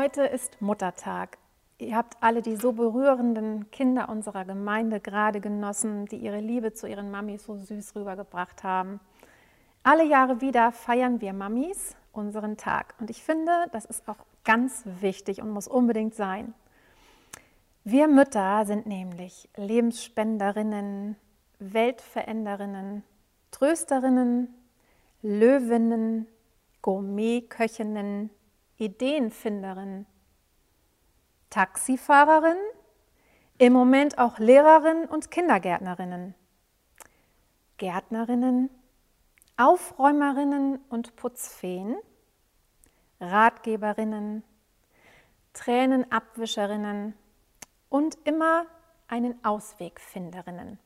Heute ist Muttertag. Ihr habt alle die so berührenden Kinder unserer Gemeinde gerade genossen, die ihre Liebe zu ihren Mamis so süß rübergebracht haben. Alle Jahre wieder feiern wir Mamis unseren Tag. Und ich finde, das ist auch ganz wichtig und muss unbedingt sein. Wir Mütter sind nämlich Lebensspenderinnen, Weltveränderinnen, Trösterinnen, Löwinnen, Gourmetköchinnen, Ideenfinderin, Taxifahrerin, im Moment auch Lehrerin und Kindergärtnerinnen, Gärtnerinnen, Aufräumerinnen und Putzfeen, Ratgeberinnen, Tränenabwischerinnen und immer einen Auswegfinderinnen.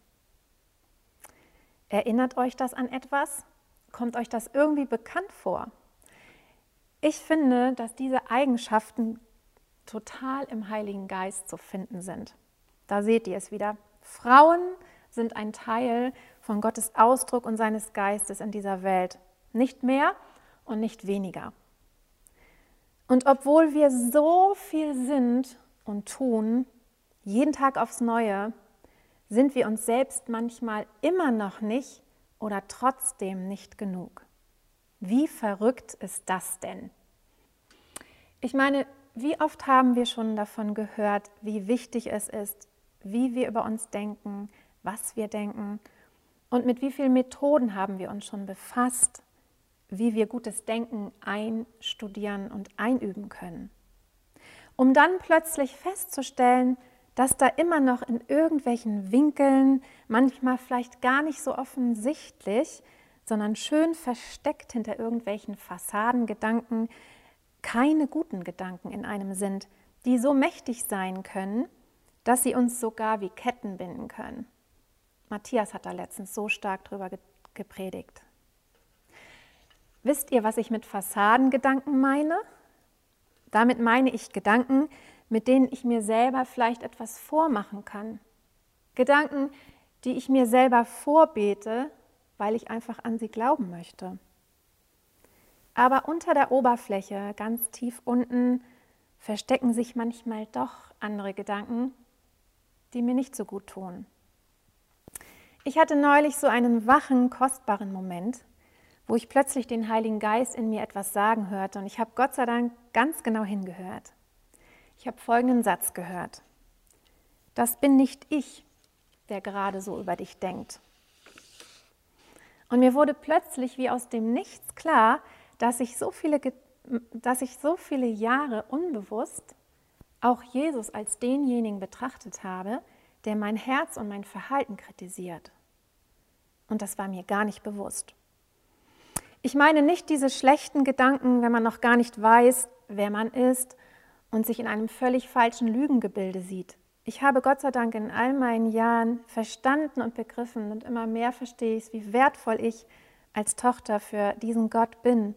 Erinnert euch das an etwas? Kommt euch das irgendwie bekannt vor? Ich finde, dass diese Eigenschaften total im Heiligen Geist zu finden sind. Da seht ihr es wieder. Frauen sind ein Teil von Gottes Ausdruck und seines Geistes in dieser Welt. Nicht mehr und nicht weniger. Und obwohl wir so viel sind und tun, jeden Tag aufs Neue, sind wir uns selbst manchmal immer noch nicht oder trotzdem nicht genug. Wie verrückt ist das denn? Ich meine, wie oft haben wir schon davon gehört, wie wichtig es ist, wie wir über uns denken, was wir denken und mit wie vielen Methoden haben wir uns schon befasst, wie wir gutes Denken einstudieren und einüben können. Um dann plötzlich festzustellen, dass da immer noch in irgendwelchen Winkeln, manchmal vielleicht gar nicht so offensichtlich, sondern schön versteckt hinter irgendwelchen Fassadengedanken keine guten Gedanken in einem sind, die so mächtig sein können, dass sie uns sogar wie Ketten binden können. Matthias hat da letztens so stark drüber gepredigt. Wisst ihr, was ich mit Fassadengedanken meine? Damit meine ich Gedanken, mit denen ich mir selber vielleicht etwas vormachen kann. Gedanken, die ich mir selber vorbete, weil ich einfach an sie glauben möchte. Aber unter der Oberfläche, ganz tief unten, verstecken sich manchmal doch andere Gedanken, die mir nicht so gut tun. Ich hatte neulich so einen wachen, kostbaren Moment, wo ich plötzlich den Heiligen Geist in mir etwas sagen hörte und ich habe Gott sei Dank ganz genau hingehört. Ich habe folgenden Satz gehört. Das bin nicht ich, der gerade so über dich denkt. Und mir wurde plötzlich wie aus dem Nichts klar, dass ich so viele, dass ich so viele Jahre unbewusst auch Jesus als denjenigen betrachtet habe, der mein Herz und mein Verhalten kritisiert. Und das war mir gar nicht bewusst. Ich meine nicht diese schlechten Gedanken, wenn man noch gar nicht weiß, wer man ist und sich in einem völlig falschen Lügengebilde sieht. Ich habe Gott sei Dank in all meinen Jahren verstanden und begriffen und immer mehr verstehe ich, wie wertvoll ich als Tochter für diesen Gott bin.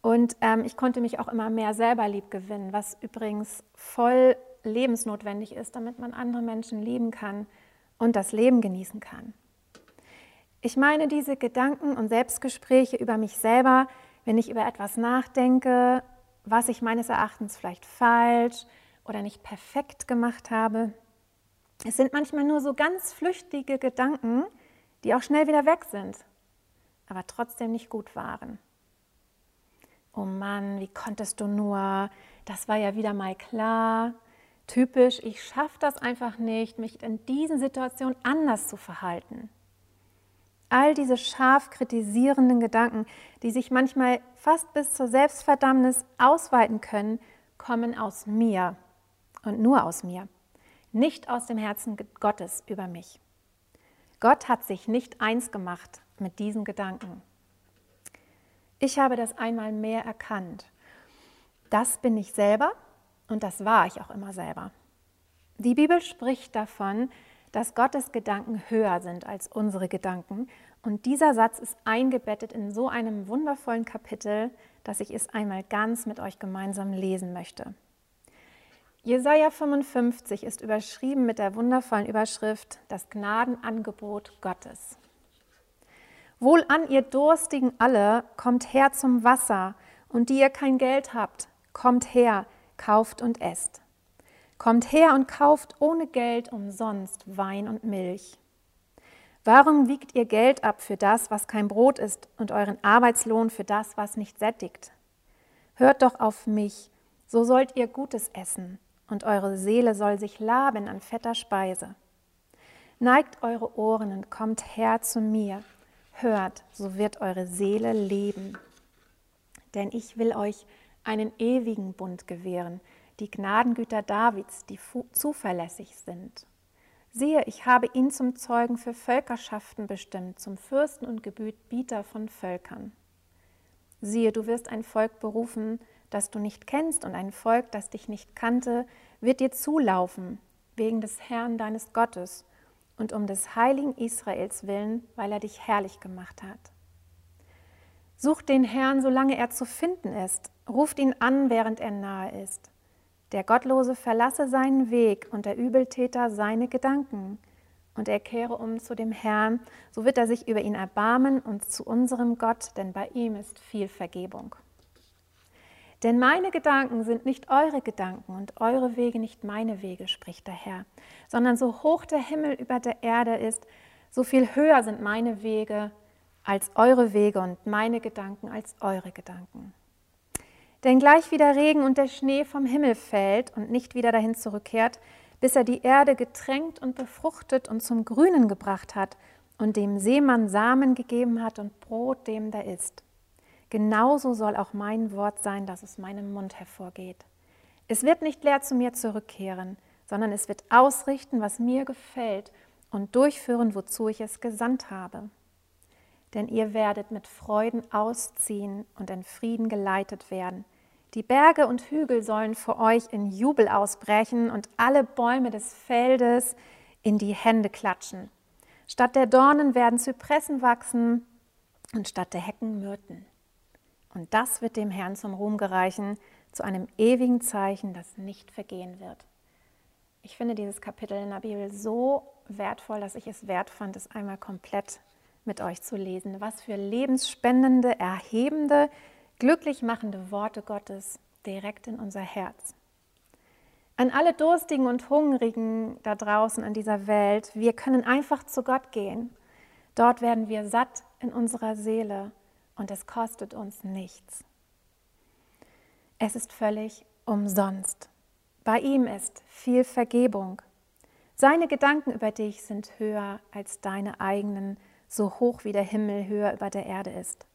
Und ähm, ich konnte mich auch immer mehr selber lieb gewinnen, was übrigens voll lebensnotwendig ist, damit man andere Menschen lieben kann und das Leben genießen kann. Ich meine diese Gedanken und Selbstgespräche über mich selber, wenn ich über etwas nachdenke, was ich meines Erachtens vielleicht falsch oder nicht perfekt gemacht habe. Es sind manchmal nur so ganz flüchtige Gedanken, die auch schnell wieder weg sind, aber trotzdem nicht gut waren. Oh Mann, wie konntest du nur? Das war ja wieder mal klar. Typisch, ich schaffe das einfach nicht, mich in diesen Situationen anders zu verhalten. All diese scharf kritisierenden Gedanken, die sich manchmal fast bis zur Selbstverdammnis ausweiten können, kommen aus mir und nur aus mir, nicht aus dem Herzen Gottes über mich. Gott hat sich nicht eins gemacht mit diesen Gedanken. Ich habe das einmal mehr erkannt. Das bin ich selber und das war ich auch immer selber. Die Bibel spricht davon, dass Gottes Gedanken höher sind als unsere Gedanken. Und dieser Satz ist eingebettet in so einem wundervollen Kapitel, dass ich es einmal ganz mit euch gemeinsam lesen möchte. Jesaja 55 ist überschrieben mit der wundervollen Überschrift Das Gnadenangebot Gottes. Wohl an, ihr Durstigen alle, kommt her zum Wasser, und die ihr kein Geld habt, kommt her, kauft und esst. Kommt her und kauft ohne Geld umsonst Wein und Milch. Warum wiegt ihr Geld ab für das, was kein Brot ist, und euren Arbeitslohn für das, was nicht sättigt? Hört doch auf mich, so sollt ihr Gutes essen, und eure Seele soll sich laben an fetter Speise. Neigt eure Ohren und kommt her zu mir. Hört, so wird eure Seele leben. Denn ich will euch einen ewigen Bund gewähren, die Gnadengüter Davids, die zuverlässig sind. Siehe, ich habe ihn zum Zeugen für Völkerschaften bestimmt, zum Fürsten und Gebieter von Völkern. Siehe, du wirst ein Volk berufen, das du nicht kennst, und ein Volk, das dich nicht kannte, wird dir zulaufen, wegen des Herrn deines Gottes und um des heiligen Israels willen, weil er dich herrlich gemacht hat. Sucht den Herrn, solange er zu finden ist, ruft ihn an, während er nahe ist. Der Gottlose verlasse seinen Weg und der Übeltäter seine Gedanken. Und er kehre um zu dem Herrn, so wird er sich über ihn erbarmen und zu unserem Gott, denn bei ihm ist viel Vergebung. Denn meine Gedanken sind nicht eure Gedanken und eure Wege nicht meine Wege, spricht der Herr, sondern so hoch der Himmel über der Erde ist, so viel höher sind meine Wege als eure Wege und meine Gedanken als eure Gedanken. Denn gleich wie der Regen und der Schnee vom Himmel fällt und nicht wieder dahin zurückkehrt, bis er die Erde getränkt und befruchtet und zum Grünen gebracht hat und dem Seemann Samen gegeben hat und Brot dem der isst. Genauso soll auch mein Wort sein, das aus meinem Mund hervorgeht. Es wird nicht leer zu mir zurückkehren, sondern es wird ausrichten, was mir gefällt und durchführen, wozu ich es gesandt habe. Denn ihr werdet mit Freuden ausziehen und in Frieden geleitet werden, die Berge und Hügel sollen vor euch in Jubel ausbrechen und alle Bäume des Feldes in die Hände klatschen. Statt der Dornen werden Zypressen wachsen und statt der Hecken Myrten. Und das wird dem Herrn zum Ruhm gereichen, zu einem ewigen Zeichen, das nicht vergehen wird. Ich finde dieses Kapitel in der Bibel so wertvoll, dass ich es wert fand, es einmal komplett mit euch zu lesen. Was für lebensspendende, erhebende, glücklich machende Worte Gottes direkt in unser Herz. An alle Durstigen und Hungrigen da draußen in dieser Welt, wir können einfach zu Gott gehen. Dort werden wir satt in unserer Seele und es kostet uns nichts. Es ist völlig umsonst. Bei ihm ist viel Vergebung. Seine Gedanken über dich sind höher als deine eigenen, so hoch wie der Himmel höher über der Erde ist.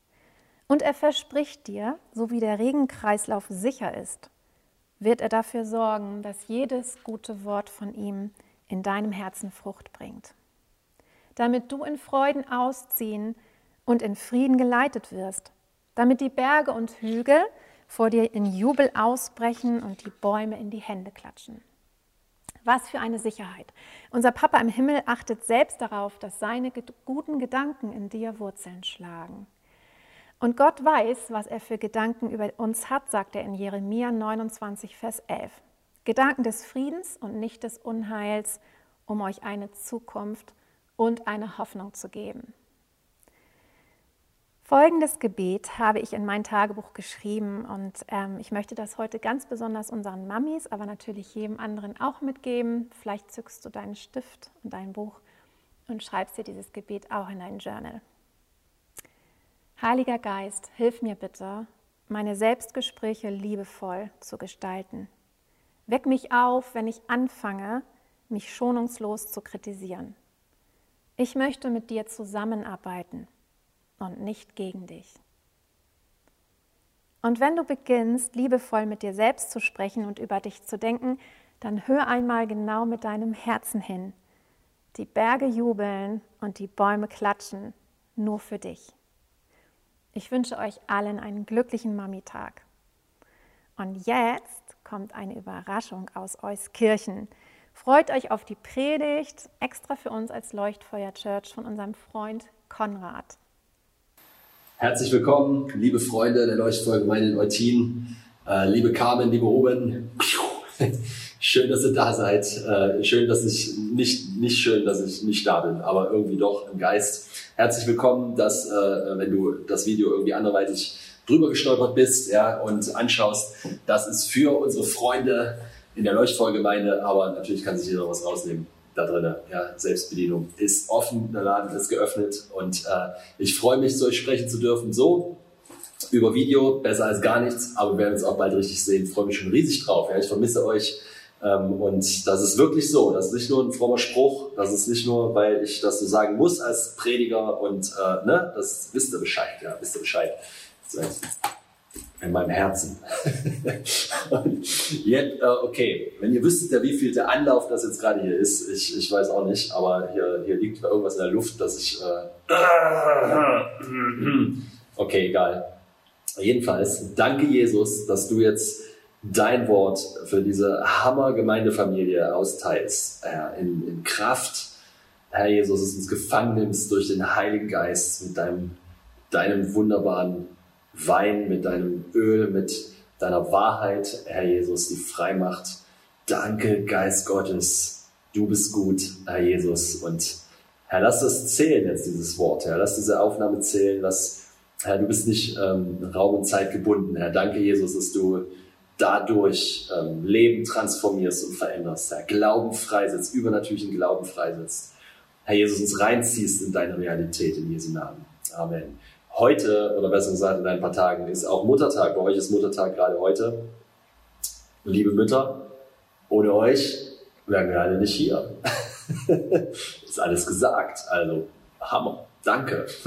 Und er verspricht dir, so wie der Regenkreislauf sicher ist, wird er dafür sorgen, dass jedes gute Wort von ihm in deinem Herzen Frucht bringt. Damit du in Freuden ausziehen und in Frieden geleitet wirst, damit die Berge und Hügel vor dir in Jubel ausbrechen und die Bäume in die Hände klatschen. Was für eine Sicherheit. Unser Papa im Himmel achtet selbst darauf, dass seine guten Gedanken in dir Wurzeln schlagen. Und Gott weiß, was er für Gedanken über uns hat, sagt er in Jeremia 29, Vers 11. Gedanken des Friedens und nicht des Unheils, um euch eine Zukunft und eine Hoffnung zu geben. Folgendes Gebet habe ich in mein Tagebuch geschrieben und ähm, ich möchte das heute ganz besonders unseren Mamis, aber natürlich jedem anderen auch mitgeben. Vielleicht zückst du deinen Stift und dein Buch und schreibst dir dieses Gebet auch in dein Journal. Heiliger Geist, hilf mir bitte, meine Selbstgespräche liebevoll zu gestalten. Weck mich auf, wenn ich anfange, mich schonungslos zu kritisieren. Ich möchte mit dir zusammenarbeiten und nicht gegen dich. Und wenn du beginnst, liebevoll mit dir selbst zu sprechen und über dich zu denken, dann hör einmal genau mit deinem Herzen hin. Die Berge jubeln und die Bäume klatschen, nur für dich. Ich wünsche euch allen einen glücklichen Mami-Tag. Und jetzt kommt eine Überraschung aus Euskirchen. Freut euch auf die Predigt, extra für uns als Leuchtfeuer Church von unserem Freund Konrad. Herzlich willkommen, liebe Freunde der Leuchtfeuergemeinde in Eutin, äh, liebe Carmen, liebe Ruben. Schön, dass ihr da seid. Äh, schön, dass ich nicht, nicht schön, dass ich nicht da bin, aber irgendwie doch im Geist. Herzlich willkommen, dass, äh, wenn du das Video irgendwie anderweitig drüber gestolpert bist ja, und anschaust, das ist für unsere Freunde in der Leuchtfeuergemeinde, aber natürlich kann sich jeder was rausnehmen da drin. Ja, Selbstbedienung ist offen, der Laden ist geöffnet und äh, ich freue mich, zu euch sprechen zu dürfen. So über Video, besser als gar nichts, aber wir werden uns auch bald richtig sehen. Ich freue mich schon riesig drauf. Ja, ich vermisse euch. Ähm, und das ist wirklich so. Das ist nicht nur ein frommer Spruch. Das ist nicht nur, weil ich das so sagen muss als Prediger und äh, ne, das wisst ihr Bescheid. Ja, wisst ihr Bescheid. In meinem Herzen. jetzt, äh, okay, wenn ihr wüsstet wie viel der Anlauf das jetzt gerade hier ist, ich, ich weiß auch nicht, aber hier, hier liegt irgendwas in der Luft, dass ich. Äh, okay, egal. Jedenfalls, danke Jesus, dass du jetzt dein Wort für diese Hammer-Gemeindefamilie austeilst. Äh, in, in Kraft, Herr Jesus, dass du uns gefangen nimmst durch den Heiligen Geist mit deinem, deinem wunderbaren Wein, mit deinem Öl, mit deiner Wahrheit, Herr Jesus, die frei macht. Danke, Geist Gottes. Du bist gut, Herr Jesus. Und Herr, lass das zählen jetzt, dieses Wort. Herr, lass diese Aufnahme zählen. Lass Herr, du bist nicht ähm, Raum und Zeit gebunden. Herr, danke, Jesus, dass du dadurch ähm, Leben transformierst und veränderst. Herr, Glauben freisetzt, übernatürlichen Glauben freisetzt. Herr Jesus, uns reinziehst in deine Realität in Jesu Namen. Amen. Heute, oder besser gesagt in ein paar Tagen, ist auch Muttertag. Bei euch ist Muttertag gerade heute. Liebe Mütter, ohne euch wären wir alle nicht hier. ist alles gesagt. Also, Hammer. Danke.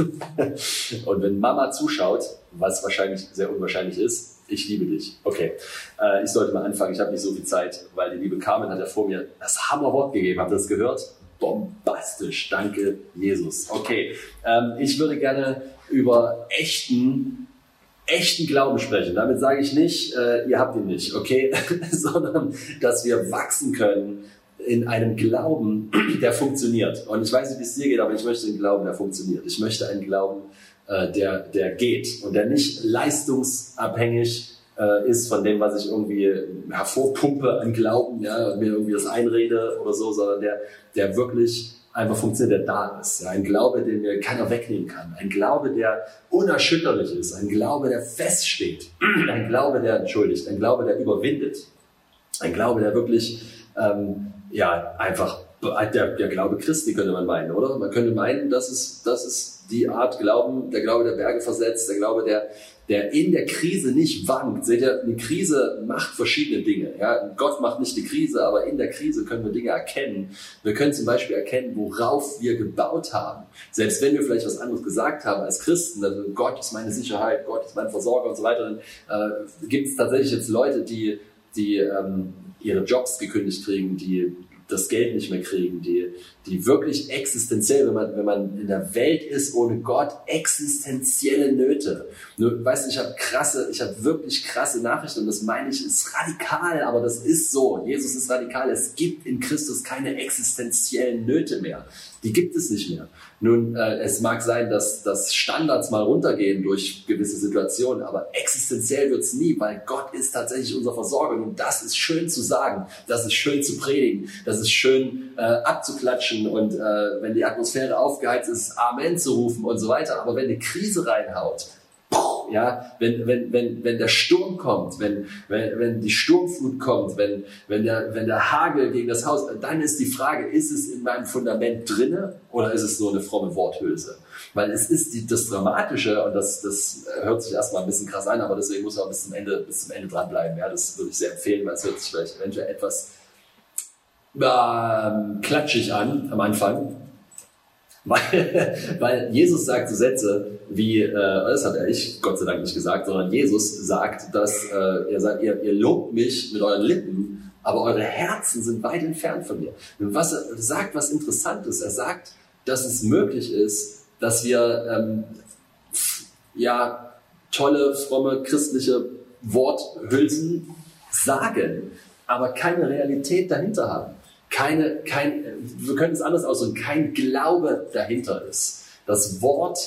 Und wenn Mama zuschaut, was wahrscheinlich sehr unwahrscheinlich ist, ich liebe dich. Okay, äh, ich sollte mal anfangen. Ich habe nicht so viel Zeit, weil die liebe Carmen hat ja vor mir das Hammerwort gegeben. Habt ihr das gehört? Bombastisch. Danke, Jesus. Okay, ähm, ich würde gerne über echten echten Glauben sprechen. Damit sage ich nicht, äh, ihr habt ihn nicht, okay, sondern dass wir wachsen können in einem Glauben, der funktioniert. Und ich weiß nicht, wie es dir geht, aber ich möchte einen Glauben, der funktioniert. Ich möchte einen Glauben, äh, der, der geht und der nicht leistungsabhängig äh, ist von dem, was ich irgendwie hervorpumpe an Glauben, ja, mir irgendwie das einrede oder so, sondern der, der wirklich einfach funktioniert, der da ist. Ja, ein Glaube, den mir keiner wegnehmen kann. Ein Glaube, der unerschütterlich ist. Ein Glaube, der feststeht. Ein Glaube, der entschuldigt. Ein Glaube, der überwindet. Ein Glaube, der wirklich ähm, ja, einfach der, der Glaube Christi könnte man meinen, oder? Man könnte meinen, das ist, das ist die Art Glauben, der Glaube der Berge versetzt, der Glaube, der, der in der Krise nicht wankt. Seht ihr, eine Krise macht verschiedene Dinge. Ja? Gott macht nicht die Krise, aber in der Krise können wir Dinge erkennen. Wir können zum Beispiel erkennen, worauf wir gebaut haben. Selbst wenn wir vielleicht was anderes gesagt haben als Christen, also Gott ist meine Sicherheit, Gott ist mein Versorger und so weiter, dann äh, gibt es tatsächlich jetzt Leute, die, die ähm, ihre Jobs gekündigt kriegen, die das Geld nicht mehr kriegen, die, die wirklich existenziell, wenn man, wenn man in der Welt ist ohne Gott, existenzielle Nöte. Nur, weißt du, ich habe krasse, ich habe wirklich krasse Nachrichten und das meine ich, ist radikal, aber das ist so. Jesus ist radikal. Es gibt in Christus keine existenziellen Nöte mehr. Die gibt es nicht mehr. Nun, äh, es mag sein, dass, dass Standards mal runtergehen durch gewisse Situationen, aber existenziell wird es nie, weil Gott ist tatsächlich unser Versorger. Und das ist schön zu sagen, das ist schön zu predigen, das ist schön äh, abzuklatschen und äh, wenn die Atmosphäre aufgeheizt ist, Amen zu rufen und so weiter. Aber wenn eine Krise reinhaut, ja, wenn, wenn, wenn, wenn der Sturm kommt, wenn, wenn, wenn die Sturmflut kommt, wenn, wenn, der, wenn der Hagel gegen das Haus, dann ist die Frage, ist es in meinem Fundament drinne oder ist es nur eine fromme Worthülse? Weil es ist die, das Dramatische und das, das hört sich erstmal ein bisschen krass an, aber deswegen muss man bis zum Ende, bis zum Ende dranbleiben. Ja, das würde ich sehr empfehlen, weil es hört sich vielleicht eventuell etwas ähm, klatschig an am Anfang. Weil, weil Jesus sagt so Sätze wie, äh, das hat er ich Gott sei Dank nicht gesagt, sondern Jesus sagt, dass äh, er sagt, ihr, ihr lobt mich mit euren Lippen, aber eure Herzen sind weit entfernt von mir. Und was er sagt, was interessant ist, er sagt, dass es möglich ist, dass wir ähm, ja tolle, fromme, christliche Worthülsen sagen, aber keine Realität dahinter haben keine, kein, wir können es anders ausdrücken, kein Glaube dahinter ist. Das Wort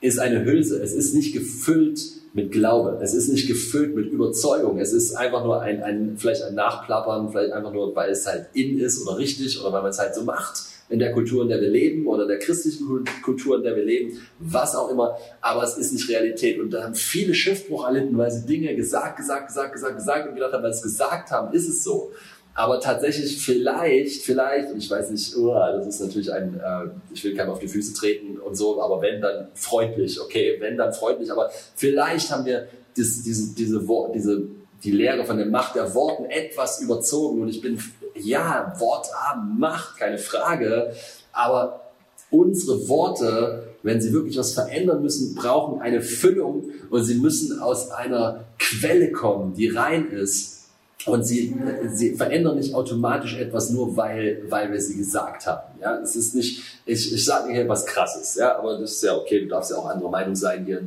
ist eine Hülse. Es ist nicht gefüllt mit Glaube. Es ist nicht gefüllt mit Überzeugung. Es ist einfach nur ein, ein vielleicht ein Nachplappern, vielleicht einfach nur, weil es halt in ist oder richtig oder weil man es halt so macht in der Kultur, in der wir leben oder der christlichen Kultur, in der wir leben, was auch immer. Aber es ist nicht Realität. Und da haben viele Schiffbruch erlitten, weil sie Dinge gesagt, gesagt, gesagt, gesagt, gesagt und gedacht haben, weil sie es gesagt haben, ist es so. Aber tatsächlich vielleicht, vielleicht, und ich weiß nicht, oh, das ist natürlich ein, äh, ich will keinem auf die Füße treten und so, aber wenn, dann freundlich, okay, wenn, dann freundlich, aber vielleicht haben wir das, diese, diese, diese, die Lehre von der Macht der Worten etwas überzogen und ich bin, ja, Worte haben Macht, keine Frage, aber unsere Worte, wenn sie wirklich was verändern müssen, brauchen eine Füllung und sie müssen aus einer Quelle kommen, die rein ist und sie, sie verändern nicht automatisch etwas nur, weil, weil wir sie gesagt haben. Ja, es ist nicht, ich, ich sage hier was krasses, ja, aber das ist ja okay, du darfst ja auch anderer Meinung sein hier.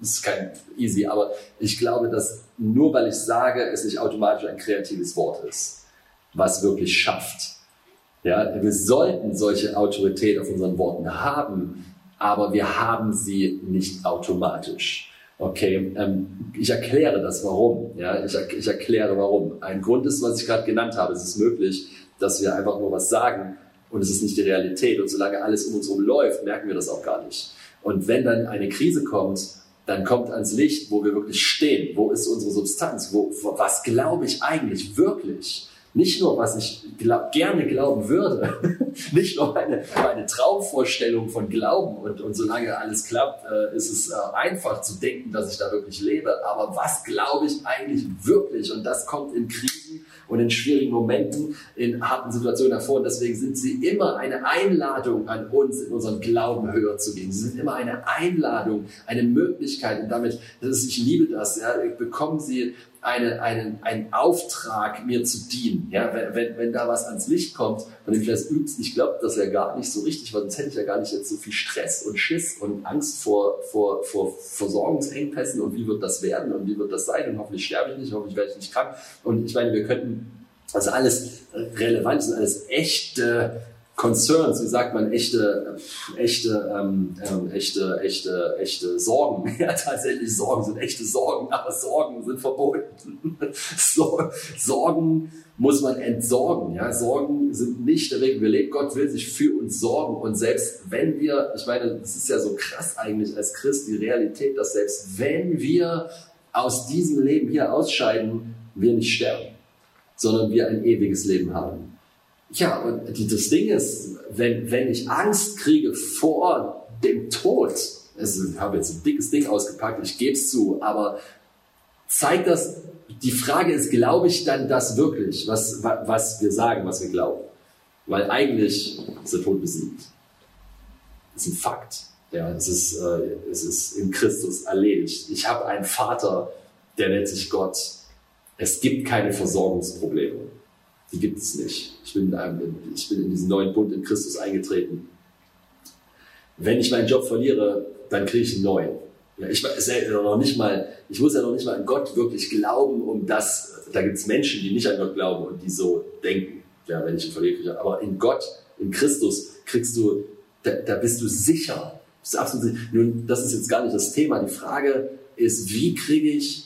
Ist kein easy, aber ich glaube, dass nur weil ich sage, es nicht automatisch ein kreatives Wort ist, was wirklich schafft. Ja, wir sollten solche Autorität auf unseren Worten haben, aber wir haben sie nicht automatisch. Okay, ähm, ich erkläre das warum. Ja, ich, ich erkläre warum. Ein Grund ist, was ich gerade genannt habe. Es ist möglich, dass wir einfach nur was sagen und es ist nicht die Realität. Und solange alles um uns herum läuft, merken wir das auch gar nicht. Und wenn dann eine Krise kommt, dann kommt ans Licht, wo wir wirklich stehen. Wo ist unsere Substanz? Wo, was glaube ich eigentlich wirklich? Nicht nur, was ich glaub, gerne glauben würde, nicht nur meine, meine Traumvorstellung von Glauben und, und solange alles klappt, äh, ist es äh, einfach zu denken, dass ich da wirklich lebe. Aber was glaube ich eigentlich wirklich? Und das kommt in Krisen und in schwierigen Momenten, in harten Situationen hervor. Und deswegen sind sie immer eine Einladung an uns, in unserem Glauben höher zu gehen. Sie sind immer eine Einladung, eine Möglichkeit. Und damit, das ist, ich liebe das, ja, bekommen sie eine, einen, einen Auftrag, mir zu dienen. Ja, wenn, wenn, da was ans Licht kommt, dem ich das übst, ich glaube das ja gar nicht so richtig, weil sonst hätte ich ja gar nicht jetzt so viel Stress und Schiss und Angst vor, vor, vor Versorgungsengpässen und wie wird das werden und wie wird das sein und hoffentlich sterbe ich nicht, hoffentlich werde ich nicht krank. Und ich meine, wir könnten, also alles relevant, sind alles echte Concerns, wie sagt man, echte, echte, ähm, ähm, echte, echte, echte Sorgen. Ja, tatsächlich Sorgen sind echte Sorgen, aber Sorgen sind verboten. so, Sorgen muss man entsorgen. Ja, Sorgen sind nicht der Weg. Wir leben. Gott will sich für uns sorgen. Und selbst wenn wir, ich meine, das ist ja so krass eigentlich als Christ, die Realität, dass selbst wenn wir aus diesem Leben hier ausscheiden, wir nicht sterben, sondern wir ein ewiges Leben haben. Ja, und das Ding ist, wenn, wenn ich Angst kriege vor dem Tod, also ich habe jetzt ein dickes Ding ausgepackt, ich gebe es zu, aber zeigt das, die Frage ist, glaube ich dann das wirklich, was, was wir sagen, was wir glauben? Weil eigentlich ist der Tod besiegt. Das ist ein Fakt. Ja, es ist, äh, es ist in Christus erledigt. Ich habe einen Vater, der nennt sich Gott. Es gibt keine Versorgungsprobleme die gibt es nicht. Ich bin, ich bin in diesen neuen Bund in Christus eingetreten. Wenn ich meinen Job verliere, dann kriege ich einen neuen. Ja, ich, noch nicht mal, ich muss ja noch nicht mal an Gott wirklich glauben, um das, da gibt es Menschen, die nicht an Gott glauben und die so denken, ja, wenn ich ihn verliere, aber in Gott, in Christus kriegst du, da, da bist du sicher. Bist du absolut. Nun, das ist jetzt gar nicht das Thema. Die Frage ist, wie kriege ich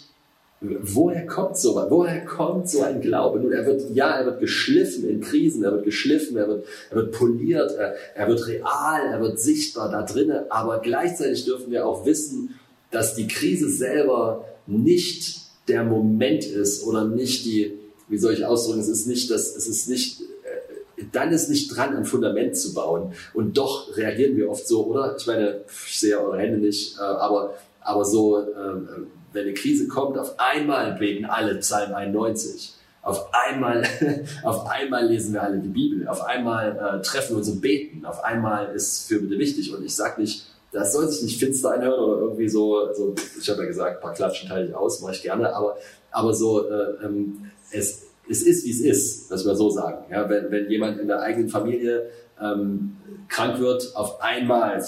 Woher kommt so was? Woher kommt so ein Glaube? Nun, er wird, ja, er wird geschliffen in Krisen, er wird geschliffen, er wird, er wird poliert, er, er wird real, er wird sichtbar da drinnen, aber gleichzeitig dürfen wir auch wissen, dass die Krise selber nicht der Moment ist oder nicht die, wie soll ich ausdrücken, es ist nicht das, es ist nicht, äh, dann ist nicht dran, ein Fundament zu bauen. Und doch reagieren wir oft so, oder? Ich meine, ich sehe eure Hände nicht, äh, aber, aber so, ähm, wenn eine Krise kommt, auf einmal beten alle Psalm 91. Auf einmal, auf einmal lesen wir alle die Bibel. Auf einmal äh, treffen wir uns und beten. Auf einmal ist Fürbitte wichtig. Und ich sage nicht, das soll sich nicht finster anhören oder irgendwie so, so ich habe ja gesagt, ein paar Klatschen teile ich aus, mache ich gerne, aber, aber so, äh, ähm, es, es ist, wie es ist, dass wir so sagen. Ja, wenn, wenn jemand in der eigenen Familie ähm, krank wird, auf einmal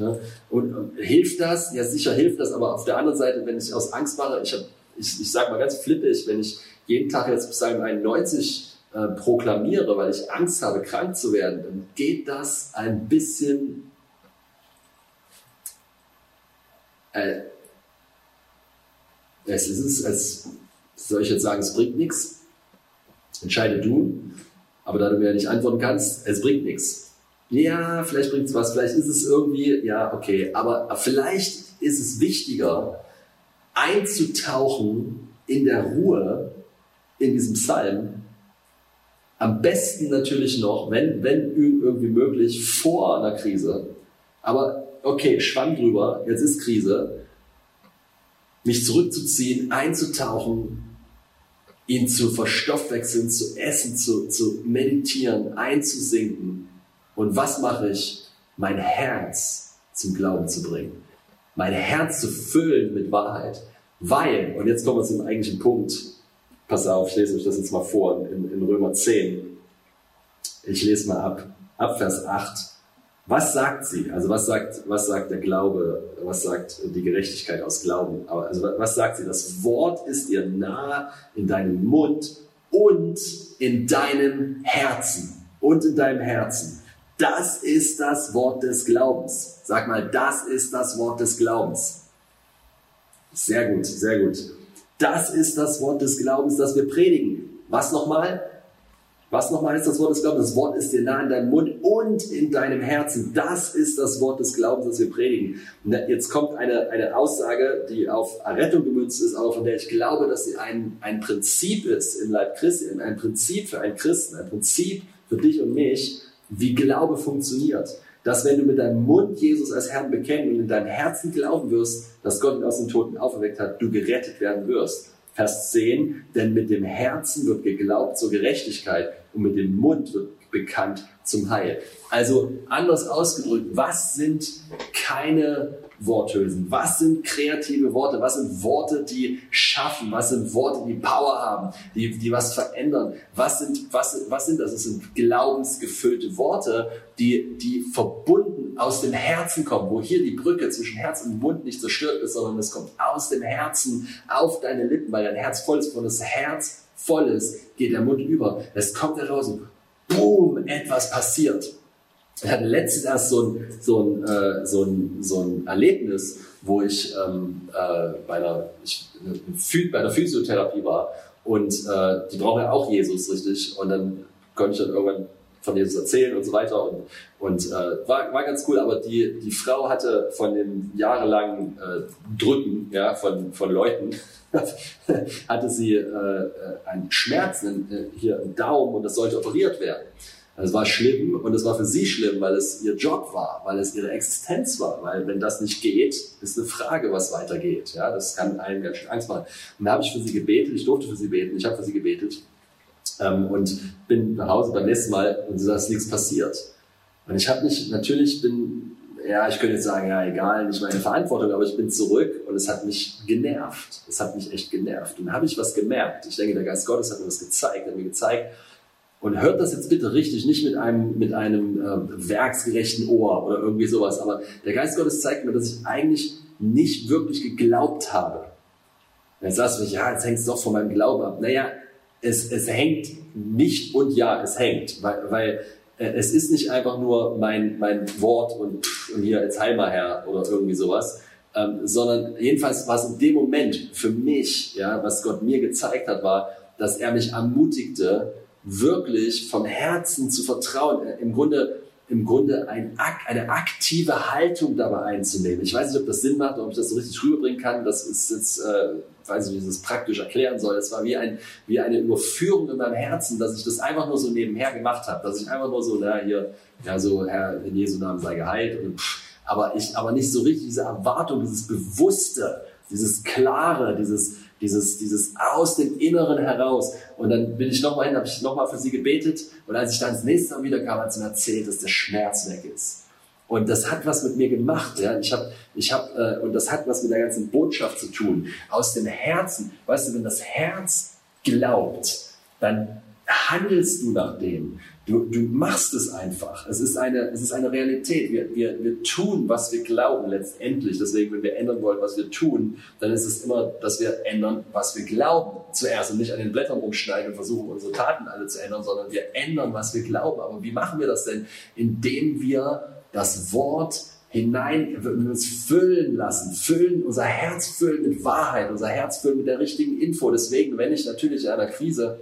Ne? Und, und, hilft das? Ja, sicher hilft das, aber auf der anderen Seite, wenn ich aus Angst mache, ich, ich, ich sage mal ganz flippig, wenn ich jeden Tag jetzt Psalm 91 äh, proklamiere, weil ich Angst habe, krank zu werden, dann geht das ein bisschen Äh, es ist es, soll ich jetzt sagen, es bringt nichts. Entscheide du. Aber da du mir nicht antworten kannst, es bringt nichts. Ja, vielleicht bringt es was, vielleicht ist es irgendwie, ja, okay. Aber vielleicht ist es wichtiger, einzutauchen in der Ruhe in diesem Psalm. Am besten natürlich noch, wenn, wenn irgendwie möglich, vor einer Krise. Aber okay, schwamm drüber, jetzt ist Krise. Mich zurückzuziehen, einzutauchen, ihn zu verstoffwechseln, zu essen, zu, zu meditieren, einzusinken. Und was mache ich? Mein Herz zum Glauben zu bringen. Mein Herz zu füllen mit Wahrheit. Weil, und jetzt kommen wir zum eigentlichen Punkt. Pass auf, ich lese euch das jetzt mal vor in, in Römer 10. Ich lese mal ab, ab Vers 8. Was sagt sie? Also was sagt, was sagt der Glaube? Was sagt die Gerechtigkeit aus Glauben? Also was sagt sie? Das Wort ist dir nah in deinem Mund und in deinem Herzen. Und in deinem Herzen. Das ist das Wort des Glaubens. Sag mal, das ist das Wort des Glaubens. Sehr gut, sehr gut. Das ist das Wort des Glaubens, das wir predigen. Was nochmal? Was nochmal ist das Wort des Glaubens? Das Wort ist dir nah in deinem Mund und in deinem Herzen. Das ist das Wort des Glaubens, das wir predigen. Und jetzt kommt eine, eine Aussage, die auf Errettung gemünzt ist, aber von der ich glaube, dass sie ein, ein Prinzip ist im Leib Christi, ein Prinzip für einen Christen, ein Prinzip für dich und mich, wie Glaube funktioniert. Dass wenn du mit deinem Mund Jesus als Herrn bekennen und in deinem Herzen glauben wirst, dass Gott ihn aus den Toten auferweckt hat, du gerettet werden wirst. Vers 10, denn mit dem Herzen wird geglaubt zur Gerechtigkeit und mit dem Mund wird bekannt zum Heil. Also anders ausgedrückt, was sind keine Worthülsen? Was sind kreative Worte? Was sind Worte, die schaffen? Was sind Worte, die Power haben, die, die was verändern? Was sind, was, was sind das? Es sind glaubensgefüllte Worte, die, die verbunden aus dem Herzen kommen, wo hier die Brücke zwischen Herz und Mund nicht zerstört ist, sondern es kommt aus dem Herzen auf deine Lippen, weil dein Herz voll ist. Von das Herz voll ist, geht der Mund über. Es kommt heraus und boom, etwas passiert. Wir hatten letztens erst so ein, so ein, äh, so ein, so ein Erlebnis, wo ich, ähm, äh, bei, einer, ich bei einer Physiotherapie war und äh, die brauchen ja auch Jesus, richtig? Und dann konnte ich dann irgendwann von Jesus erzählen und so weiter und, und äh, war, war ganz cool, aber die, die Frau hatte von dem jahrelangen äh, Drücken ja, von, von Leuten, hatte sie äh, äh einen Schmerz äh, hier im Daumen und das sollte operiert werden. Es war schlimm und es war für sie schlimm, weil es ihr Job war, weil es ihre Existenz war. Weil wenn das nicht geht, ist eine Frage, was weitergeht. Ja, das kann einen ganz schön Angst machen. Und da habe ich für sie gebetet, ich durfte für sie beten, ich habe für sie gebetet ähm, und bin nach Hause beim nächsten Mal und da ist nichts passiert. Und ich habe mich, natürlich bin, ja, ich könnte jetzt sagen, ja, egal, nicht meine Verantwortung, aber ich bin zurück und es hat mich genervt. Es hat mich echt genervt. Und da habe ich was gemerkt. Ich denke, der Geist Gottes hat mir das gezeigt, hat mir gezeigt, und hört das jetzt bitte richtig, nicht mit einem, mit einem äh, werksgerechten Ohr oder irgendwie sowas. Aber der Geist Gottes zeigt mir, dass ich eigentlich nicht wirklich geglaubt habe. Jetzt sagst du mich, ja, jetzt hängt es doch von meinem Glauben ab. Naja, es, es hängt nicht und ja, es hängt. Weil, weil äh, es ist nicht einfach nur mein, mein Wort und, und hier als Heimerherr oder irgendwie sowas. Ähm, sondern jedenfalls war es in dem Moment für mich, ja, was Gott mir gezeigt hat, war, dass er mich ermutigte, wirklich vom Herzen zu vertrauen, äh, im Grunde, im Grunde ein, eine aktive Haltung dabei einzunehmen. Ich weiß nicht, ob das Sinn macht oder ob ich das so richtig rüberbringen kann. Das ist jetzt, äh, weiß nicht, wie ich das praktisch erklären soll. Es war wie, ein, wie eine Überführung in meinem Herzen, dass ich das einfach nur so nebenher gemacht habe. Dass ich einfach nur so, na, hier, ja, so, Herr, in Jesu Namen sei geheilt. Und, aber ich, aber nicht so richtig diese Erwartung, dieses Bewusste, dieses Klare, dieses, dieses, dieses aus dem Inneren heraus. Und dann bin ich nochmal hin, habe ich nochmal für sie gebetet. Und als ich dann das nächste Mal wieder kam, hat sie mir erzählt, dass der Schmerz weg ist. Und das hat was mit mir gemacht. Ja. Ich hab, ich hab, äh, und das hat was mit der ganzen Botschaft zu tun. Aus dem Herzen, weißt du, wenn das Herz glaubt, dann handelst du nach dem. Du, du machst es einfach. Es ist eine, es ist eine Realität. Wir, wir, wir tun, was wir glauben letztendlich. Deswegen, wenn wir ändern wollen, was wir tun, dann ist es immer, dass wir ändern, was wir glauben zuerst und nicht an den Blättern rumschneiden und versuchen, unsere Taten alle zu ändern, sondern wir ändern, was wir glauben. Aber wie machen wir das denn? Indem wir das Wort hinein, uns füllen lassen, füllen, unser Herz füllen mit Wahrheit, unser Herz füllen mit der richtigen Info. Deswegen, wenn ich natürlich in einer Krise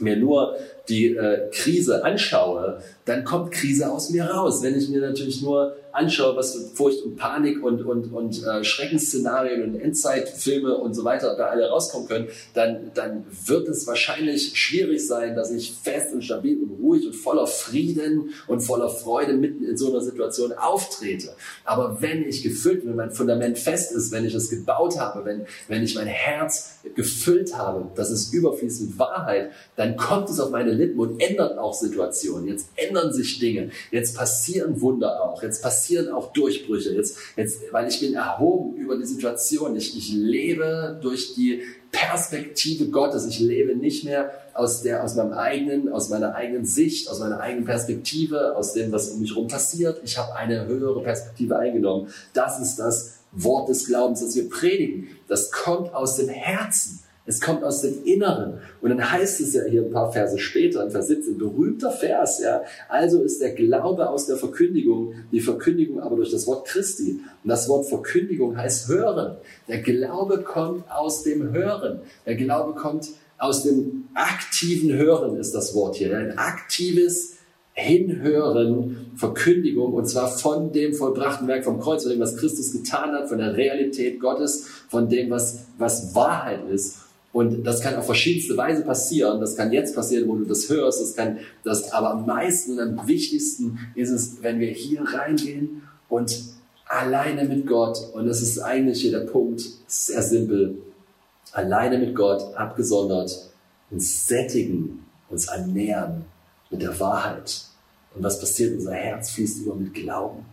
mir nur die äh, Krise anschaue, dann kommt Krise aus mir raus. Wenn ich mir natürlich nur anschaue, was Furcht und Panik und, und, und äh, Schreckensszenarien und Endzeitfilme und so weiter da alle rauskommen können, dann, dann wird es wahrscheinlich schwierig sein, dass ich fest und stabil und ruhig und voller Frieden und voller Freude mitten in so einer Situation auftrete. Aber wenn ich gefüllt wenn mein Fundament fest ist, wenn ich es gebaut habe, wenn, wenn ich mein Herz gefüllt habe, dass es überfließt mit Wahrheit, dann kommt es auf meine Lippen und ändert auch Situationen. Jetzt ändern sich Dinge. Jetzt passieren Wunder auch. Jetzt passieren auch Durchbrüche. Jetzt, jetzt, weil ich bin erhoben über die Situation. Ich, ich lebe durch die Perspektive Gottes. Ich lebe nicht mehr aus der, aus meinem eigenen, aus meiner eigenen Sicht, aus meiner eigenen Perspektive, aus dem, was um mich herum passiert. Ich habe eine höhere Perspektive eingenommen. Das ist das Wort des Glaubens, das wir predigen. Das kommt aus dem Herzen. Es kommt aus dem Inneren. Und dann heißt es ja hier ein paar Verse später, in Vers 17, berühmter Vers, ja. Also ist der Glaube aus der Verkündigung, die Verkündigung aber durch das Wort Christi. Und das Wort Verkündigung heißt hören. Der Glaube kommt aus dem Hören. Der Glaube kommt aus dem aktiven Hören ist das Wort hier. Ein aktives Hinhören, Verkündigung, und zwar von dem vollbrachten Werk vom Kreuz, von dem, was Christus getan hat, von der Realität Gottes, von dem, was, was Wahrheit ist. Und das kann auf verschiedenste Weise passieren. Das kann jetzt passieren, wo du das hörst. Das kann, das, aber am meisten, am wichtigsten ist es, wenn wir hier reingehen und alleine mit Gott, und das ist eigentlich hier der Punkt, sehr simpel, alleine mit Gott, abgesondert, uns sättigen, uns ernähren mit der Wahrheit. Und was passiert? Unser Herz fließt über mit Glauben.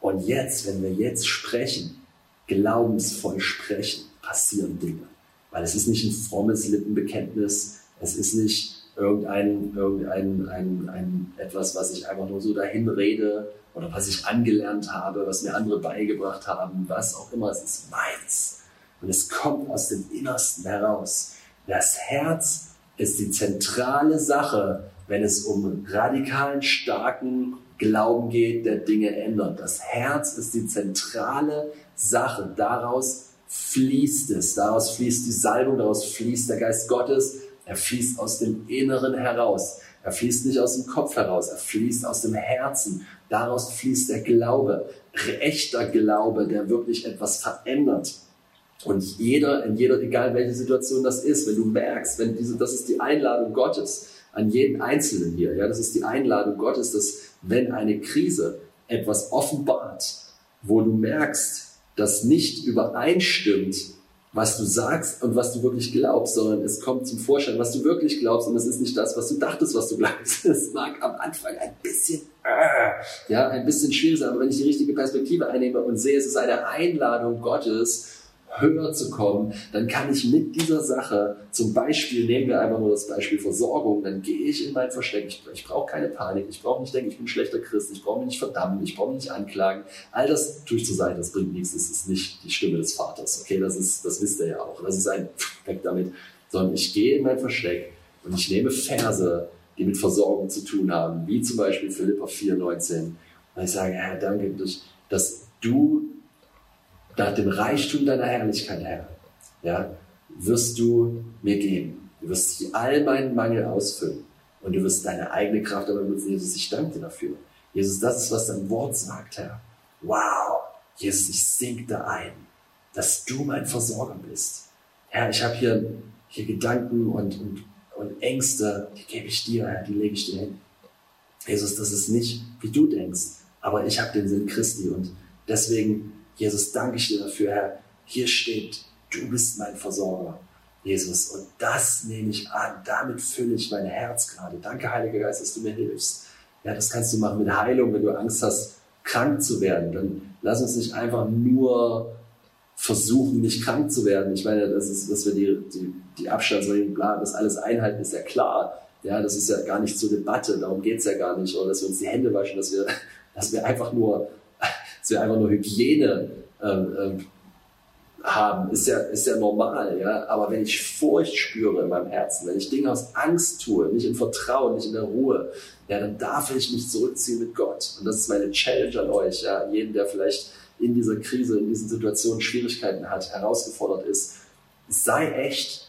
Und jetzt, wenn wir jetzt sprechen, glaubensvoll sprechen, passieren Dinge. Weil es ist nicht ein frommes Lippenbekenntnis, es ist nicht irgendein, irgendein ein, ein, etwas, was ich einfach nur so dahin rede oder was ich angelernt habe, was mir andere beigebracht haben, was auch immer, es ist meins. Und es kommt aus dem Innersten heraus. Das Herz ist die zentrale Sache, wenn es um radikalen, starken Glauben geht, der Dinge ändert. Das Herz ist die zentrale Sache. Daraus fließt es, daraus fließt die Salbung, daraus fließt der Geist Gottes, er fließt aus dem Inneren heraus. Er fließt nicht aus dem Kopf heraus, er fließt aus dem Herzen. Daraus fließt der Glaube, echter Glaube, der wirklich etwas verändert. Und jeder, in jeder, egal welche Situation das ist, wenn du merkst, wenn diese, das ist die Einladung Gottes an jeden Einzelnen hier, ja, das ist die Einladung Gottes, dass wenn eine Krise etwas offenbart, wo du merkst, das nicht übereinstimmt, was du sagst und was du wirklich glaubst, sondern es kommt zum Vorschein, was du wirklich glaubst und es ist nicht das, was du dachtest, was du glaubst. Es mag am Anfang ein bisschen, äh, ja, ein bisschen schwierig sein, aber wenn ich die richtige Perspektive einnehme und sehe, es ist eine Einladung Gottes, höher zu kommen, dann kann ich mit dieser Sache, zum Beispiel, nehmen wir einfach nur das Beispiel Versorgung, dann gehe ich in mein Versteck. Ich, ich brauche keine Panik, ich brauche nicht denken, ich bin ein schlechter Christ, ich brauche mich nicht verdammen, ich brauche mich nicht anklagen. All das tue ich zur Seite, das bringt nichts, das ist nicht die Stimme des Vaters. Okay, das ist, das wisst ihr ja auch. Das ist ein weg damit. Sondern ich gehe in mein Versteck und ich nehme Verse, die mit Versorgung zu tun haben, wie zum Beispiel Philippa 4,19. Und ich sage, Herr, danke, dass du nach dem Reichtum deiner Herrlichkeit, Herr, ja, wirst du mir geben. Du wirst all meinen Mangel ausfüllen und du wirst deine eigene Kraft aber nutzen. Jesus, ich danke dir dafür. Jesus, das ist, was dein Wort sagt, Herr. Wow. Jesus, ich sink da ein, dass du mein Versorger bist. Herr, ich habe hier, hier Gedanken und, und, und Ängste, die gebe ich dir, Herr, die lege ich dir hin. Jesus, das ist nicht, wie du denkst, aber ich habe den Sinn Christi und deswegen Jesus, danke ich dir dafür, Herr. Hier steht, du bist mein Versorger, Jesus. Und das nehme ich an. Damit fülle ich mein Herz gerade. Danke, Heiliger Geist, dass du mir hilfst. Ja, das kannst du machen mit Heilung, wenn du Angst hast, krank zu werden. Dann lass uns nicht einfach nur versuchen, nicht krank zu werden. Ich meine, das ist, dass wir die, die, die Abstandsregeln, bla, das alles einhalten, ist ja klar. Ja, das ist ja gar nicht zur Debatte, darum geht es ja gar nicht. Oder dass wir uns die Hände waschen, dass wir, dass wir einfach nur dass wir einfach nur Hygiene ähm, ähm, haben, ist ja, ist ja normal, ja. Aber wenn ich Furcht spüre in meinem Herzen, wenn ich Dinge aus Angst tue, nicht in Vertrauen, nicht in der Ruhe, ja, dann darf ich mich zurückziehen mit Gott. Und das ist meine Challenge an euch, ja. Jeden, der vielleicht in dieser Krise, in diesen Situationen Schwierigkeiten hat, herausgefordert ist, sei echt,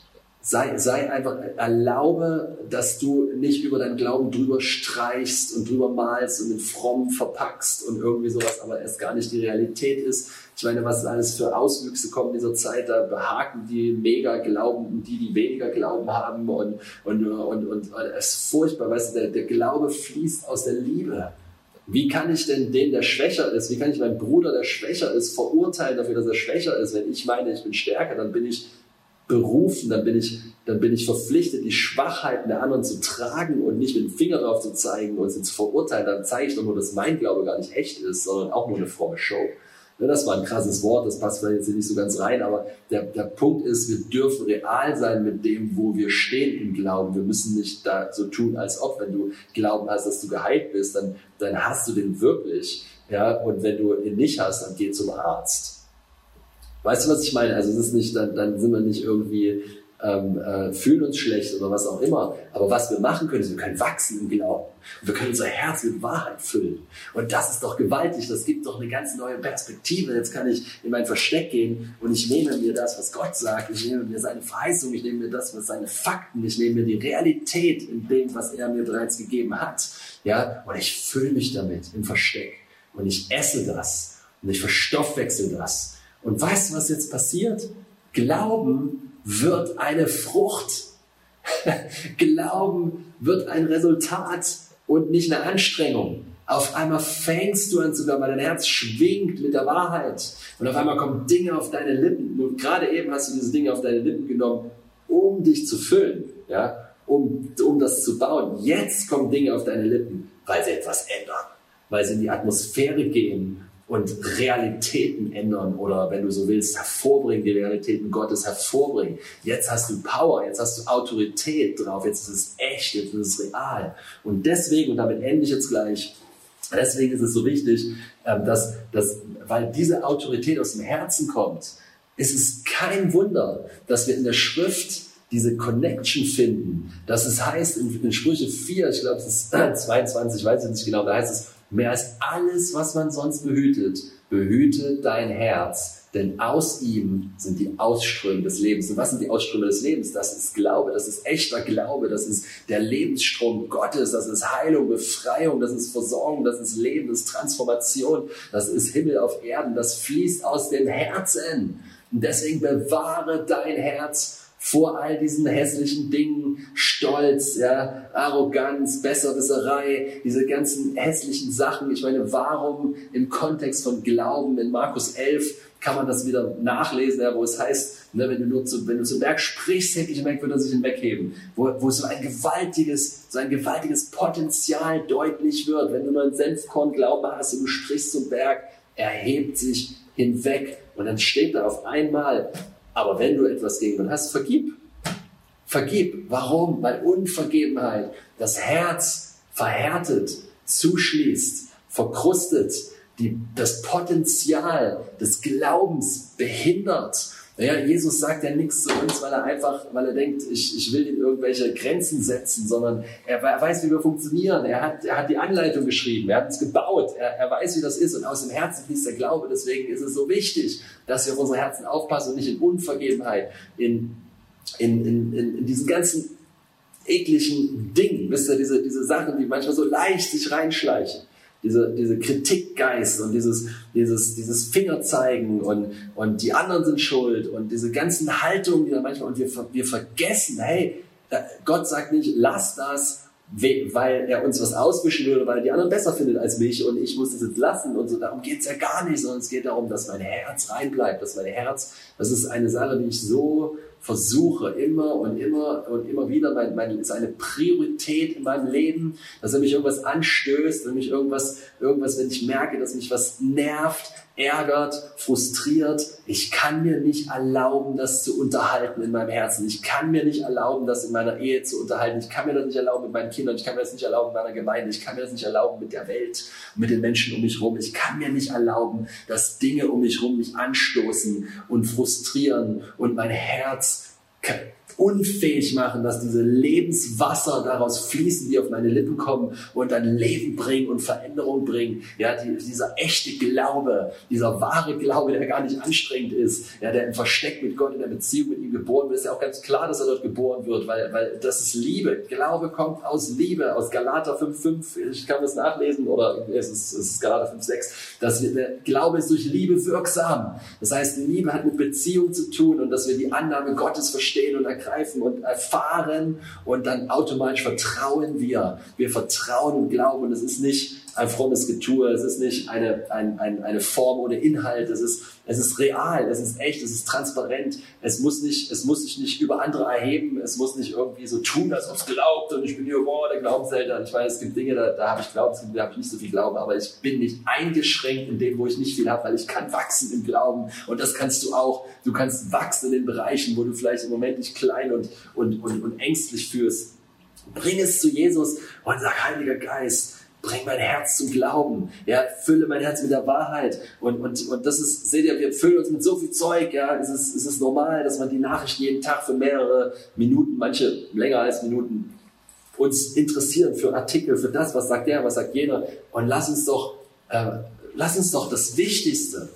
Sei, sei einfach, erlaube, dass du nicht über deinen Glauben drüber streichst und drüber malst und in fromm verpackst und irgendwie sowas, aber es gar nicht die Realität ist. Ich meine, was alles für Auswüchse kommen in dieser Zeit, da behaken die mega Glauben, die, die weniger Glauben haben und, und, und, und, und es ist furchtbar, weißt du, der, der Glaube fließt aus der Liebe. Wie kann ich denn den, der schwächer ist, wie kann ich meinen Bruder, der schwächer ist, verurteilen dafür, dass er schwächer ist? Wenn ich meine, ich bin stärker, dann bin ich berufen, dann bin ich, dann bin ich verpflichtet, die Schwachheiten der anderen zu tragen und nicht mit dem Finger drauf zu zeigen und sie zu verurteilen. Dann zeige ich doch nur, dass mein Glaube gar nicht echt ist, sondern auch nur eine fromme Show. Ne, das war ein krasses Wort, das passt vielleicht jetzt nicht so ganz rein, aber der, der Punkt ist, wir dürfen real sein mit dem, wo wir stehen im Glauben. Wir müssen nicht da so tun, als ob, wenn du Glauben hast, dass du geheilt bist, dann, dann hast du den wirklich. Ja, und wenn du ihn nicht hast, dann geh zum Arzt. Weißt du, was ich meine? Also es ist nicht, dann, dann sind wir nicht irgendwie, ähm, äh, fühlen uns schlecht oder was auch immer. Aber was wir machen können, ist, wir können wachsen im Glauben. Und wir können unser Herz mit Wahrheit füllen. Und das ist doch gewaltig. Das gibt doch eine ganz neue Perspektive. Jetzt kann ich in mein Versteck gehen und ich nehme mir das, was Gott sagt. Ich nehme mir seine Verheißung. Ich nehme mir das, was seine Fakten. Ich nehme mir die Realität in dem, was er mir bereits gegeben hat. Ja, und ich fülle mich damit im Versteck. Und ich esse das. Und ich verstoffwechsel das. Und weißt du, was jetzt passiert? Glauben wird eine Frucht. Glauben wird ein Resultat und nicht eine Anstrengung. Auf einmal fängst du an sogar, weil dein Herz schwingt mit der Wahrheit. Und auf einmal kommen Dinge auf deine Lippen. Und gerade eben hast du diese Dinge auf deine Lippen genommen, um dich zu füllen, ja, um, um das zu bauen. Jetzt kommen Dinge auf deine Lippen, weil sie etwas ändern, weil sie in die Atmosphäre gehen und Realitäten ändern oder wenn du so willst, hervorbringen, die Realitäten Gottes hervorbringen. Jetzt hast du Power, jetzt hast du Autorität drauf, jetzt ist es echt, jetzt ist es real. Und deswegen, und damit ende ich jetzt gleich, deswegen ist es so wichtig, ähm, dass, dass weil diese Autorität aus dem Herzen kommt, ist es kein Wunder, dass wir in der Schrift diese Connection finden. Dass es heißt in, in Sprüche 4, ich glaube es ist 22, ich weiß jetzt nicht genau, da heißt es, Mehr als alles, was man sonst behütet, behüte dein Herz, denn aus ihm sind die Ausströme des Lebens. Und was sind die Ausströme des Lebens? Das ist Glaube, das ist echter Glaube, das ist der Lebensstrom Gottes, das ist Heilung, Befreiung, das ist Versorgung, das ist Leben, das ist Transformation, das ist Himmel auf Erden, das fließt aus dem Herzen. Und deswegen bewahre dein Herz vor all diesen hässlichen Dingen, Stolz, ja, Arroganz, Besserwisserei, diese ganzen hässlichen Sachen. Ich meine, warum im Kontext von Glauben in Markus 11 kann man das wieder nachlesen, ja, wo es heißt, ne, wenn du nur zu, wenn du zum Berg sprichst, hätte ich wird er sich hinwegheben. Wo, wo so ein gewaltiges, so ein gewaltiges Potenzial deutlich wird. Wenn du nur ein Senfkorn Glauben hast und du sprichst zum Berg, erhebt sich hinweg. Und dann steht da auf einmal, aber wenn du etwas gegen jemanden hast, vergib. Vergib. Warum? Weil Unvergebenheit das Herz verhärtet, zuschließt, verkrustet, die, das Potenzial des Glaubens behindert naja, Jesus sagt ja nichts zu uns, weil er einfach, weil er denkt, ich, ich will in irgendwelche Grenzen setzen, sondern er, weiß, wie wir funktionieren. Er hat, er hat die Anleitung geschrieben, er hat uns gebaut, er, er weiß, wie das ist und aus dem Herzen fließt der Glaube. Deswegen ist es so wichtig, dass wir auf unsere Herzen aufpassen und nicht in Unvergebenheit, in, in, in, in, in diesen ganzen ekligen Dingen, wisst ihr, diese, diese Sachen, die manchmal so leicht sich reinschleichen diese, diese Kritikgeist und dieses, dieses, dieses Fingerzeigen und, und die anderen sind schuld und diese ganzen Haltungen, die dann manchmal, und wir, wir vergessen, hey, Gott sagt nicht, lass das, weil er uns was auswischen will, weil er die anderen besser findet als mich und ich muss das jetzt lassen und so. Darum geht's ja gar nicht, sondern es geht darum, dass mein Herz reinbleibt, dass mein Herz, das ist eine Sache, die ich so versuche, immer und immer und immer wieder, mein, mein, ist eine Priorität in meinem Leben, dass wenn mich irgendwas anstößt, wenn mich irgendwas, irgendwas, wenn ich merke, dass mich was nervt, ärgert, frustriert. Ich kann mir nicht erlauben, das zu unterhalten in meinem Herzen. Ich kann mir nicht erlauben, das in meiner Ehe zu unterhalten. Ich kann mir das nicht erlauben mit meinen Kindern. Ich kann mir das nicht erlauben in meiner Gemeinde. Ich kann mir das nicht erlauben mit der Welt mit den Menschen um mich herum. Ich kann mir nicht erlauben, dass Dinge um mich herum mich anstoßen und frustrieren und mein Herz Okay. Unfähig machen, dass diese Lebenswasser daraus fließen, die auf meine Lippen kommen und dann Leben bringen und Veränderung bringen. Ja, die, dieser echte Glaube, dieser wahre Glaube, der gar nicht anstrengend ist, ja, der im Versteck mit Gott in der Beziehung mit ihm geboren wird, ist ja auch ganz klar, dass er dort geboren wird, weil, weil das ist Liebe. Glaube kommt aus Liebe, aus Galater 5,5. Ich kann das nachlesen oder es ist, es ist Galater 5,6. Dass wir, der Glaube ist durch Liebe wirksam. Das heißt, Liebe hat mit Beziehung zu tun und dass wir die Annahme Gottes verstehen und ergreifen und erfahren und dann automatisch vertrauen wir. Wir vertrauen und glauben und es ist nicht ein frommes Getue, es ist nicht eine, ein, ein, eine Form ohne Inhalt, es ist, es ist real, es ist echt, es ist transparent, es muss, nicht, es muss sich nicht über andere erheben, es muss nicht irgendwie so tun, als ob es glaubt und ich bin hier, boah, der Glaubenseltern. Ich weiß, es gibt Dinge, da, da habe ich Glauben, da habe ich nicht so viel Glauben, aber ich bin nicht eingeschränkt in dem, wo ich nicht viel habe, weil ich kann wachsen im Glauben und das kannst du auch. Du kannst wachsen in den Bereichen, wo du vielleicht im Moment dich klein und, und, und, und ängstlich fühlst. Bring es zu Jesus und sag, Heiliger Geist, bring mein Herz zum Glauben, ja, fülle mein Herz mit der Wahrheit. Und, und, und das ist, seht ihr, wir füllen uns mit so viel Zeug, ja, es ist, es ist normal, dass man die Nachrichten jeden Tag für mehrere Minuten, manche länger als Minuten, uns interessieren für Artikel, für das, was sagt der, was sagt jener. Und lass uns doch, äh, lass uns doch das Wichtigste,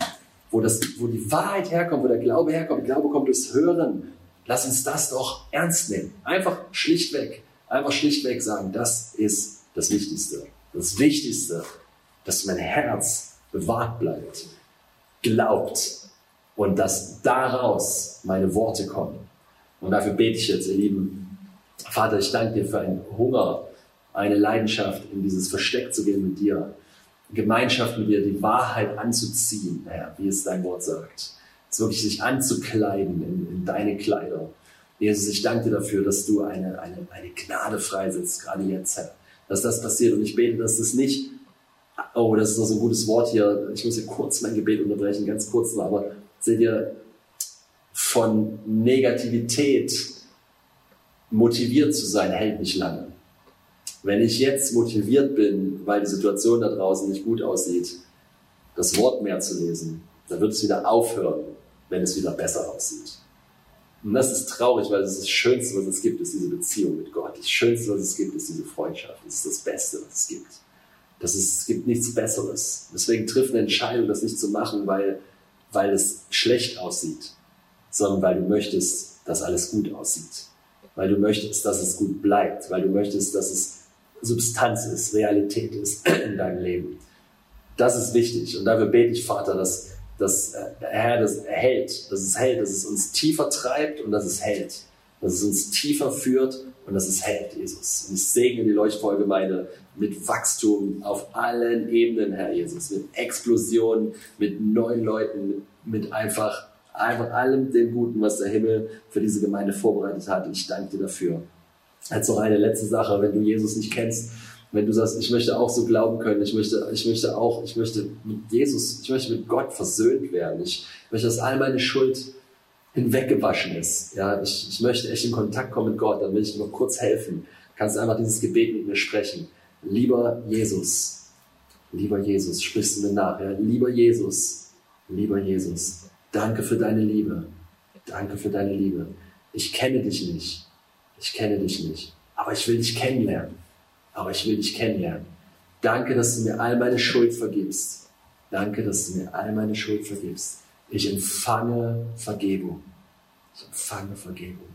wo, das, wo die Wahrheit herkommt, wo der Glaube herkommt, Glaube kommt durchs Hören, lass uns das doch ernst nehmen. Einfach schlichtweg, einfach schlichtweg sagen, das ist das Wichtigste das Wichtigste, dass mein Herz bewahrt bleibt, glaubt und dass daraus meine Worte kommen. Und dafür bete ich jetzt, ihr Lieben. Vater, ich danke dir für einen Hunger, eine Leidenschaft, in dieses Versteck zu gehen mit dir, Gemeinschaft mit dir, die Wahrheit anzuziehen, Herr, wie es dein Wort sagt. Es wirklich sich anzukleiden in, in deine Kleider. Jesus, ich danke dir dafür, dass du eine, eine, eine Gnade freisetzt, gerade jetzt, Herr dass das passiert. Und ich bete, dass das nicht, oh, das ist noch so ein gutes Wort hier, ich muss hier kurz mein Gebet unterbrechen, ganz kurz aber seht ihr, von Negativität motiviert zu sein, hält nicht lange. Wenn ich jetzt motiviert bin, weil die Situation da draußen nicht gut aussieht, das Wort mehr zu lesen, dann wird es wieder aufhören, wenn es wieder besser aussieht. Und das ist traurig, weil das, ist das Schönste, was es gibt, ist diese Beziehung mit Gott. Das Schönste, was es gibt, ist diese Freundschaft. Das ist das Beste, was es gibt. Das ist, es gibt nichts Besseres. Deswegen trifft eine Entscheidung, das nicht zu machen, weil, weil es schlecht aussieht, sondern weil du möchtest, dass alles gut aussieht. Weil du möchtest, dass es gut bleibt. Weil du möchtest, dass es Substanz ist, Realität ist in deinem Leben. Das ist wichtig. Und dafür bete ich, Vater, dass, dass äh, Herr das hält, dass es hält, dass es uns tiefer treibt und dass es hält, dass es uns tiefer führt und dass es hält, Jesus. Und ich segne die Leuchtfeuergemeinde mit Wachstum auf allen Ebenen, Herr Jesus, mit Explosion, mit neuen Leuten, mit einfach, einfach allem dem Guten, was der Himmel für diese Gemeinde vorbereitet hat. Ich danke dir dafür. Als noch eine letzte Sache, wenn du Jesus nicht kennst, wenn du sagst, ich möchte auch so glauben können, ich möchte, ich möchte auch, ich möchte mit Jesus, ich möchte mit Gott versöhnt werden, ich möchte, dass all meine Schuld hinweggewaschen ist. Ja, ich, ich möchte echt in Kontakt kommen mit Gott, dann will ich noch kurz helfen. Kannst du einfach dieses Gebet mit mir sprechen. Lieber Jesus, lieber Jesus, sprichst du mir nach, ja? lieber Jesus, lieber Jesus, danke für deine Liebe, danke für deine Liebe. Ich kenne dich nicht, ich kenne dich nicht, aber ich will dich kennenlernen aber ich will dich kennenlernen. Danke, dass du mir all meine Schuld vergibst. Danke, dass du mir all meine Schuld vergibst. Ich empfange Vergebung. Ich empfange Vergebung.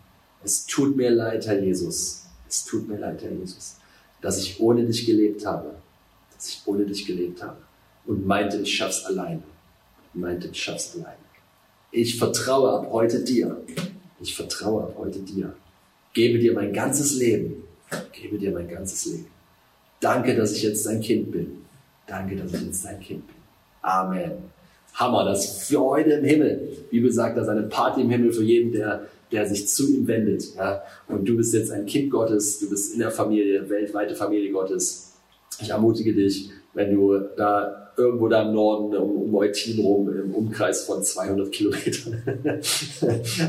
Es tut mir leid, Herr Jesus. Es tut mir leid, Herr Jesus, dass ich ohne dich gelebt habe. Dass ich ohne dich gelebt habe. Und meinte, ich schaff's alleine. Meinte, ich schaff's alleine. Ich vertraue ab heute dir. Ich vertraue ab heute dir. Gebe dir mein ganzes Leben. Gebe dir mein ganzes Leben. Danke, dass ich jetzt dein Kind bin. Danke, dass ich jetzt dein Kind bin. Amen. Hammer, das ist für heute im Himmel. Die Bibel sagt, dass eine Party im Himmel für jeden, der, der sich zu ihm wendet. Ja? Und du bist jetzt ein Kind Gottes, du bist in der Familie, weltweite Familie Gottes. Ich ermutige dich, wenn du da irgendwo da im Norden um, um Eutin rum im Umkreis von 200 Kilometern.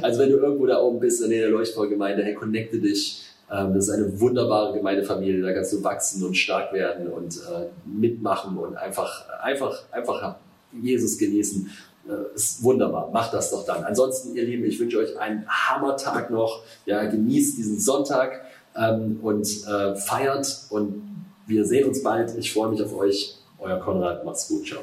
also wenn du irgendwo da oben bist in der Leuchtfeuergemeinde, hey, connecte dich. Ähm, das ist eine wunderbare Gemeindefamilie, da kannst du wachsen und stark werden und äh, mitmachen und einfach, einfach, einfach Jesus genießen. Äh, ist wunderbar. Macht das doch dann. Ansonsten, ihr Lieben, ich wünsche euch einen Hammertag noch. Ja, genießt diesen Sonntag ähm, und äh, feiert und wir sehen uns bald. Ich freue mich auf euch. Euer Konrad. Macht's gut. Ciao.